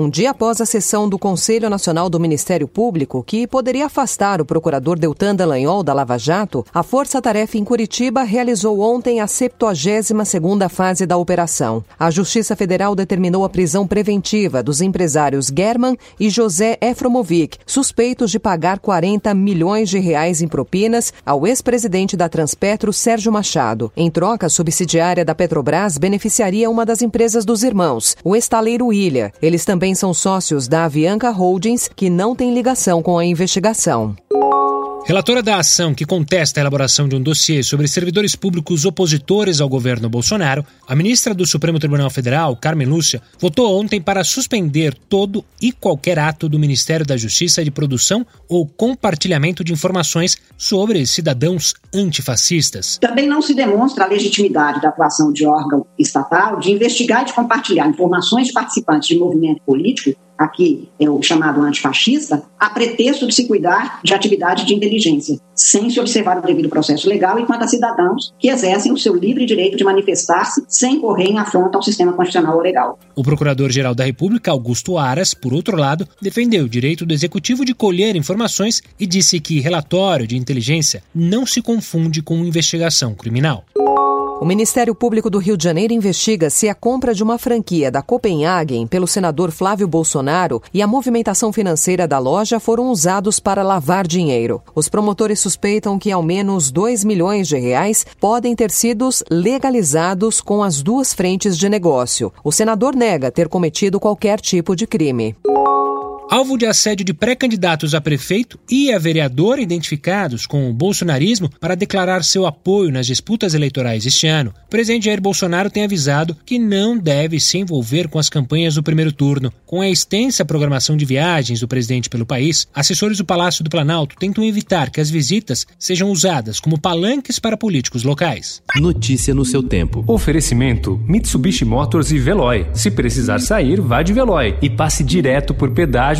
Um dia após a sessão do Conselho Nacional do Ministério Público, que poderia afastar o procurador Deltan Dallagnol da Lava Jato, a Força Tarefa em Curitiba realizou ontem a 72ª fase da operação. A Justiça Federal determinou a prisão preventiva dos empresários German e José Efromovic, suspeitos de pagar 40 milhões de reais em propinas ao ex-presidente da Transpetro, Sérgio Machado. Em troca, a subsidiária da Petrobras beneficiaria uma das empresas dos irmãos, o estaleiro Ilha. Eles também também são sócios da Avianca Holdings, que não tem ligação com a investigação. Relatora da ação que contesta a elaboração de um dossiê sobre servidores públicos opositores ao governo Bolsonaro, a ministra do Supremo Tribunal Federal, Carmen Lúcia, votou ontem para suspender todo e qualquer ato do Ministério da Justiça de produção ou compartilhamento de informações sobre cidadãos antifascistas. Também não se demonstra a legitimidade da atuação de órgão estatal de investigar e de compartilhar informações de participantes de movimento político aqui é o chamado antifascista, a pretexto de se cuidar de atividade de inteligência, sem se observar o devido processo legal enquanto a cidadãos que exercem o seu livre direito de manifestar-se sem correr em afronta ao sistema constitucional ou legal. O Procurador-Geral da República, Augusto Aras, por outro lado, defendeu o direito do Executivo de colher informações e disse que relatório de inteligência não se confunde com investigação criminal. O Ministério Público do Rio de Janeiro investiga se a compra de uma franquia da Copenhagen pelo senador Flávio Bolsonaro e a movimentação financeira da loja foram usados para lavar dinheiro. Os promotores suspeitam que ao menos 2 milhões de reais podem ter sido legalizados com as duas frentes de negócio. O senador nega ter cometido qualquer tipo de crime alvo de assédio de pré-candidatos a prefeito e a vereador identificados com o bolsonarismo para declarar seu apoio nas disputas eleitorais este ano, o presidente Jair Bolsonaro tem avisado que não deve se envolver com as campanhas do primeiro turno. Com a extensa programação de viagens do presidente pelo país, assessores do Palácio do Planalto tentam evitar que as visitas sejam usadas como palanques para políticos locais. Notícia no seu tempo. Oferecimento: Mitsubishi Motors e Veloy. Se precisar sair, vá de Veloy e passe direto por pedágio